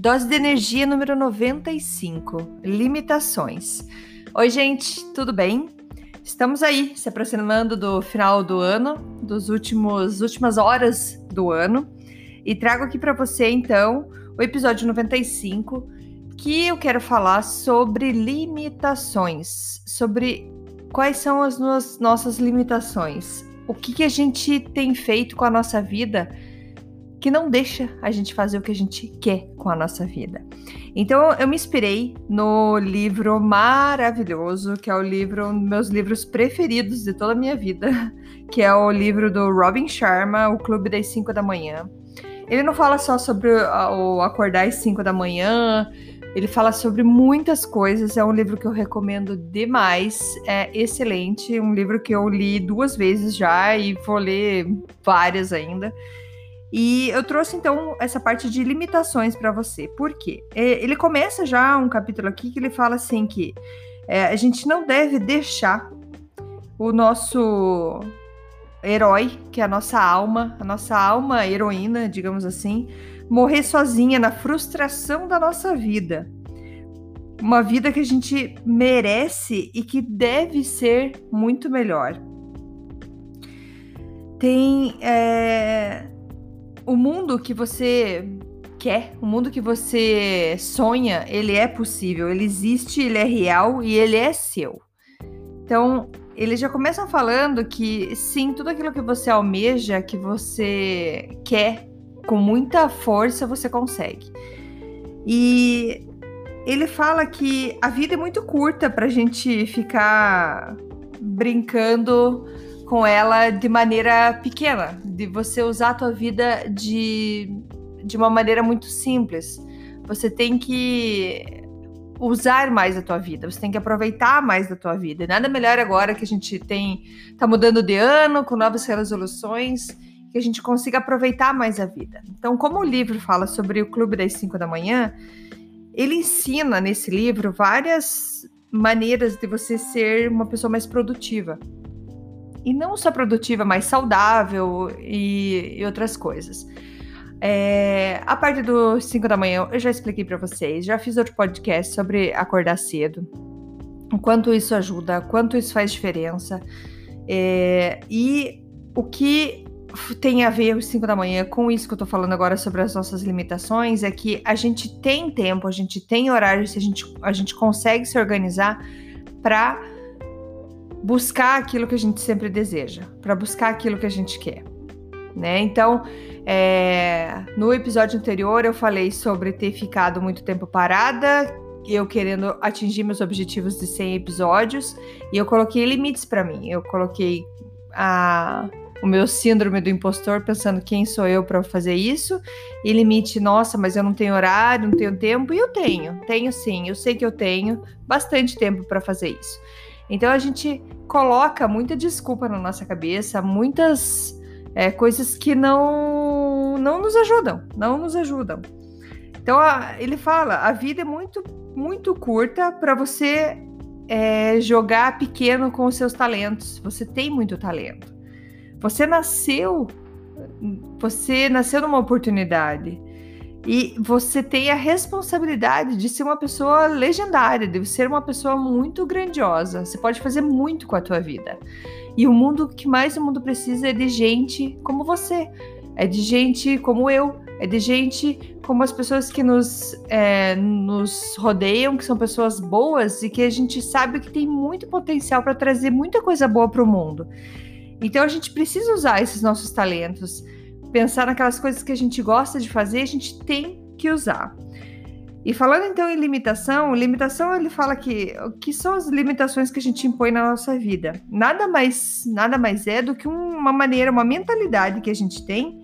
Dose de energia número 95: Limitações. Oi, gente, tudo bem? Estamos aí se aproximando do final do ano, dos últimos últimas horas do ano, e trago aqui para você então o episódio 95 que eu quero falar sobre limitações, sobre quais são as nossas limitações, o que, que a gente tem feito com a nossa vida que não deixa a gente fazer o que a gente quer com a nossa vida. Então eu me inspirei no livro maravilhoso, que é o livro, um dos meus livros preferidos de toda a minha vida, que é o livro do Robin Sharma, O Clube das 5 da Manhã. Ele não fala só sobre o acordar às 5 da manhã, ele fala sobre muitas coisas, é um livro que eu recomendo demais, é excelente, um livro que eu li duas vezes já e vou ler várias ainda. E eu trouxe então essa parte de limitações para você. Por quê? É, ele começa já um capítulo aqui que ele fala assim que é, a gente não deve deixar o nosso herói, que é a nossa alma, a nossa alma heroína, digamos assim, morrer sozinha na frustração da nossa vida. Uma vida que a gente merece e que deve ser muito melhor. Tem é, o mundo que você quer, o mundo que você sonha, ele é possível, ele existe, ele é real e ele é seu. Então, eles já começam falando que sim, tudo aquilo que você almeja, que você quer, com muita força você consegue. E ele fala que a vida é muito curta para a gente ficar brincando com ela de maneira pequena, de você usar a tua vida de, de uma maneira muito simples. Você tem que usar mais a tua vida, você tem que aproveitar mais da tua vida. E nada melhor agora que a gente tem tá mudando de ano, com novas resoluções que a gente consiga aproveitar mais a vida. Então, como o livro fala sobre o Clube das 5 da manhã, ele ensina nesse livro várias maneiras de você ser uma pessoa mais produtiva. E não só produtiva, mais saudável e, e outras coisas. É, a parte dos 5 da manhã, eu já expliquei para vocês, já fiz outro podcast sobre acordar cedo, o quanto isso ajuda, quanto isso faz diferença. É, e o que tem a ver os 5 da manhã com isso que eu tô falando agora sobre as nossas limitações, é que a gente tem tempo, a gente tem horário, a gente, a gente consegue se organizar para buscar aquilo que a gente sempre deseja, para buscar aquilo que a gente quer. Né? Então, é, no episódio anterior eu falei sobre ter ficado muito tempo parada, eu querendo atingir meus objetivos de 100 episódios, e eu coloquei limites para mim. Eu coloquei a o meu síndrome do impostor, pensando quem sou eu para fazer isso, e limite, nossa, mas eu não tenho horário, não tenho tempo, e eu tenho, tenho sim, eu sei que eu tenho bastante tempo para fazer isso. Então a gente coloca muita desculpa na nossa cabeça, muitas é, coisas que não, não nos ajudam, não nos ajudam. Então a, ele fala, a vida é muito, muito curta para você é, jogar pequeno com os seus talentos. Você tem muito talento. Você nasceu, você nasceu numa oportunidade. E você tem a responsabilidade de ser uma pessoa legendária, de ser uma pessoa muito grandiosa. Você pode fazer muito com a tua vida. E o mundo que mais o mundo precisa é de gente como você. É de gente como eu. É de gente como as pessoas que nos, é, nos rodeiam, que são pessoas boas e que a gente sabe que tem muito potencial para trazer muita coisa boa para o mundo. Então a gente precisa usar esses nossos talentos, pensar naquelas coisas que a gente gosta de fazer, a gente tem que usar. E falando então em limitação, limitação ele fala que o que são as limitações que a gente impõe na nossa vida? Nada mais, nada mais é do que uma maneira, uma mentalidade que a gente tem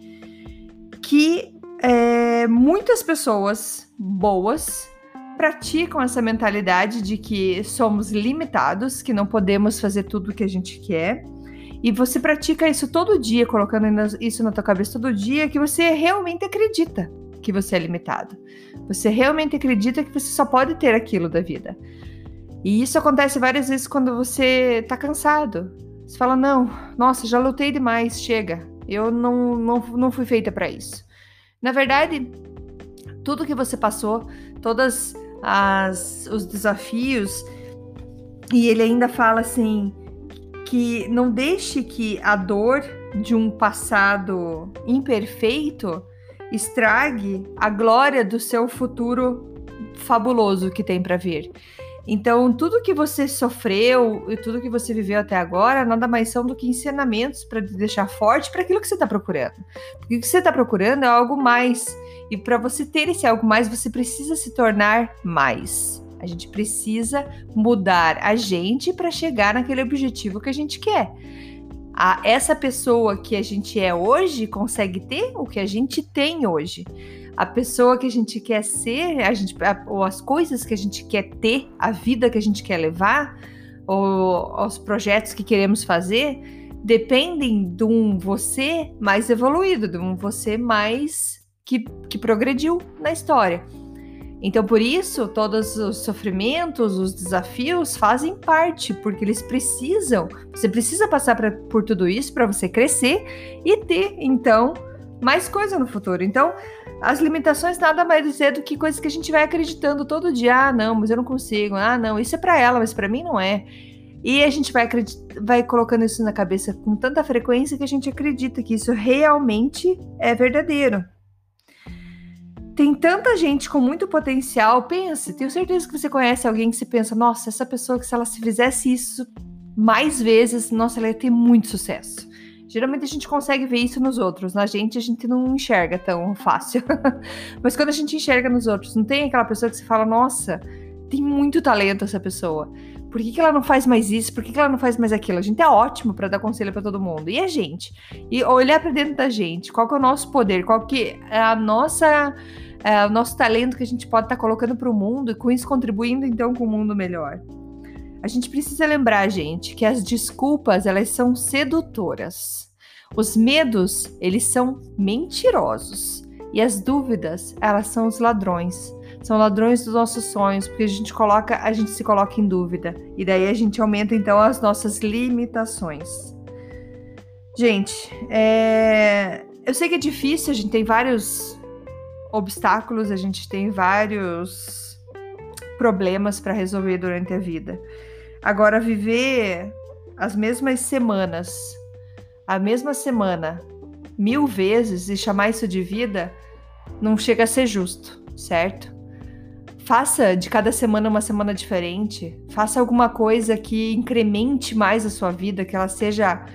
que é, muitas pessoas boas praticam essa mentalidade de que somos limitados, que não podemos fazer tudo o que a gente quer. E você pratica isso todo dia, colocando isso na tua cabeça todo dia, que você realmente acredita que você é limitado. Você realmente acredita que você só pode ter aquilo da vida. E isso acontece várias vezes quando você tá cansado. Você fala: Não, nossa, já lutei demais, chega. Eu não, não, não fui feita para isso. Na verdade, tudo que você passou, todos os desafios, e ele ainda fala assim: que não deixe que a dor de um passado imperfeito estrague a glória do seu futuro fabuloso que tem para vir. Então, tudo que você sofreu e tudo que você viveu até agora nada mais são do que ensinamentos para te deixar forte para aquilo que você está procurando. O que você está procurando é algo mais. E para você ter esse algo mais, você precisa se tornar mais. A gente precisa mudar a gente para chegar naquele objetivo que a gente quer a, essa pessoa que a gente é hoje consegue ter o que a gente tem hoje. A pessoa que a gente quer ser, a gente, a, ou as coisas que a gente quer ter, a vida que a gente quer levar, ou os projetos que queremos fazer, dependem de um você mais evoluído, de um você mais que, que progrediu na história. Então, por isso, todos os sofrimentos, os desafios fazem parte, porque eles precisam, você precisa passar pra, por tudo isso para você crescer e ter, então, mais coisa no futuro. Então, as limitações nada mais dizer do que coisas que a gente vai acreditando todo dia. Ah, não, mas eu não consigo. Ah, não, isso é para ela, mas para mim não é. E a gente vai, vai colocando isso na cabeça com tanta frequência que a gente acredita que isso realmente é verdadeiro. Tem tanta gente com muito potencial. Pense, tenho certeza que você conhece alguém que se pensa, nossa, essa pessoa que se ela se fizesse isso mais vezes, nossa, ela ia ter muito sucesso. Geralmente a gente consegue ver isso nos outros, na gente a gente não enxerga tão fácil. Mas quando a gente enxerga nos outros, não tem aquela pessoa que se fala, nossa, tem muito talento essa pessoa. Por que, que ela não faz mais isso? Por que, que ela não faz mais aquilo? A gente é ótimo para dar conselho para todo mundo. E a gente? E olhar para dentro da gente, qual que é o nosso poder, qual que é a nossa é, o nosso talento que a gente pode estar tá colocando para o mundo e com isso contribuindo então com um mundo melhor. A gente precisa lembrar, gente, que as desculpas elas são sedutoras. Os medos, eles são mentirosos. E as dúvidas, elas são os ladrões. São ladrões dos nossos sonhos, porque a gente coloca, a gente se coloca em dúvida. E daí a gente aumenta então as nossas limitações. Gente, é... eu sei que é difícil, a gente tem vários obstáculos, a gente tem vários problemas para resolver durante a vida. Agora, viver as mesmas semanas, a mesma semana, mil vezes e chamar isso de vida, não chega a ser justo, certo? Faça de cada semana uma semana diferente. Faça alguma coisa que incremente mais a sua vida, que ela seja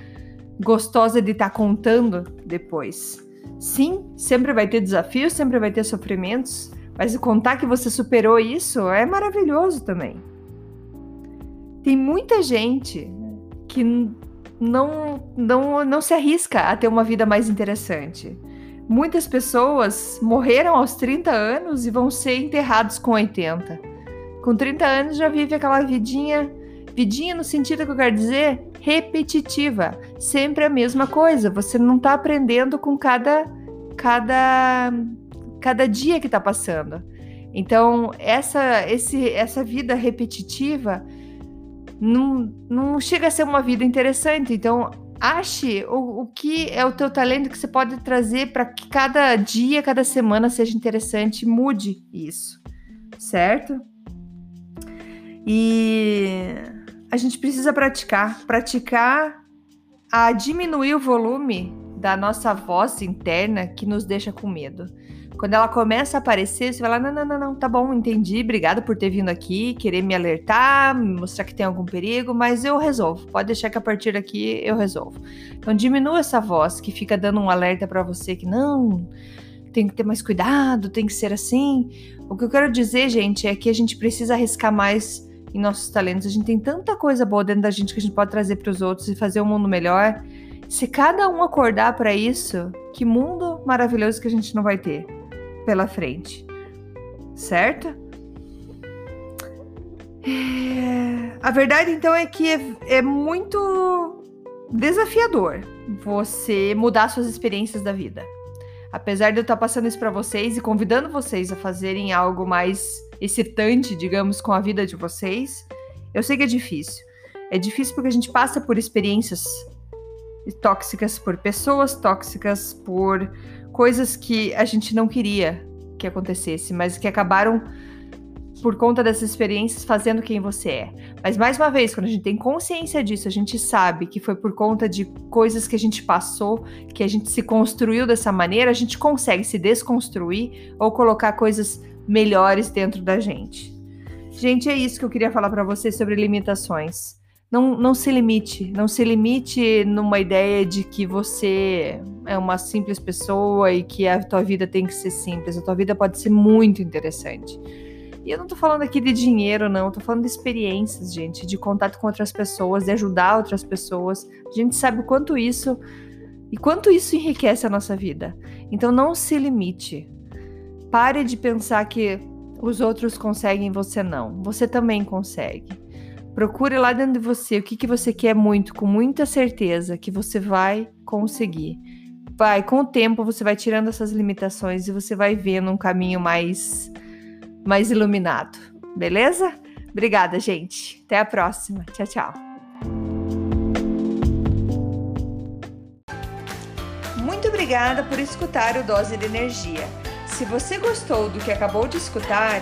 gostosa de estar tá contando depois. Sim, sempre vai ter desafios, sempre vai ter sofrimentos, mas contar que você superou isso é maravilhoso também. Tem muita gente que não, não, não se arrisca a ter uma vida mais interessante. Muitas pessoas morreram aos 30 anos e vão ser enterrados com 80. Com 30 anos já vive aquela vidinha, vidinha no sentido que eu quero dizer, repetitiva, sempre a mesma coisa. Você não está aprendendo com cada cada cada dia que está passando. Então, essa esse essa vida repetitiva não, não chega a ser uma vida interessante. Então, ache o, o que é o teu talento que você pode trazer para que cada dia, cada semana seja interessante, mude isso, certo? E a gente precisa praticar, praticar a diminuir o volume da nossa voz interna que nos deixa com medo. Quando ela começa a aparecer, você vai lá, não, não, não, não, tá bom, entendi, obrigado por ter vindo aqui, querer me alertar, me mostrar que tem algum perigo, mas eu resolvo. Pode deixar que a partir daqui eu resolvo. Então diminua essa voz que fica dando um alerta para você que não, tem que ter mais cuidado, tem que ser assim. O que eu quero dizer, gente, é que a gente precisa arriscar mais em nossos talentos. A gente tem tanta coisa boa dentro da gente que a gente pode trazer para os outros e fazer o um mundo melhor. Se cada um acordar para isso, que mundo maravilhoso que a gente não vai ter pela frente. Certo? É... A verdade então é que é, é muito desafiador você mudar suas experiências da vida. Apesar de eu estar passando isso para vocês e convidando vocês a fazerem algo mais excitante, digamos, com a vida de vocês, eu sei que é difícil. É difícil porque a gente passa por experiências tóxicas, por pessoas tóxicas, por coisas que a gente não queria que acontecesse, mas que acabaram por conta dessas experiências fazendo quem você é. Mas mais uma vez, quando a gente tem consciência disso, a gente sabe que foi por conta de coisas que a gente passou, que a gente se construiu dessa maneira, a gente consegue se desconstruir ou colocar coisas melhores dentro da gente. Gente, é isso que eu queria falar para vocês sobre limitações. Não, não se limite, não se limite numa ideia de que você é uma simples pessoa e que a tua vida tem que ser simples. A tua vida pode ser muito interessante. E eu não tô falando aqui de dinheiro, não, eu tô falando de experiências, gente, de contato com outras pessoas, de ajudar outras pessoas. A gente sabe o quanto isso e quanto isso enriquece a nossa vida. Então não se limite. Pare de pensar que os outros conseguem, você não. Você também consegue. Procure lá dentro de você o que, que você quer muito, com muita certeza que você vai conseguir. Vai, com o tempo você vai tirando essas limitações e você vai vendo um caminho mais mais iluminado, beleza? Obrigada, gente. Até a próxima. Tchau, tchau. Muito obrigada por escutar o Dose de Energia. Se você gostou do que acabou de escutar,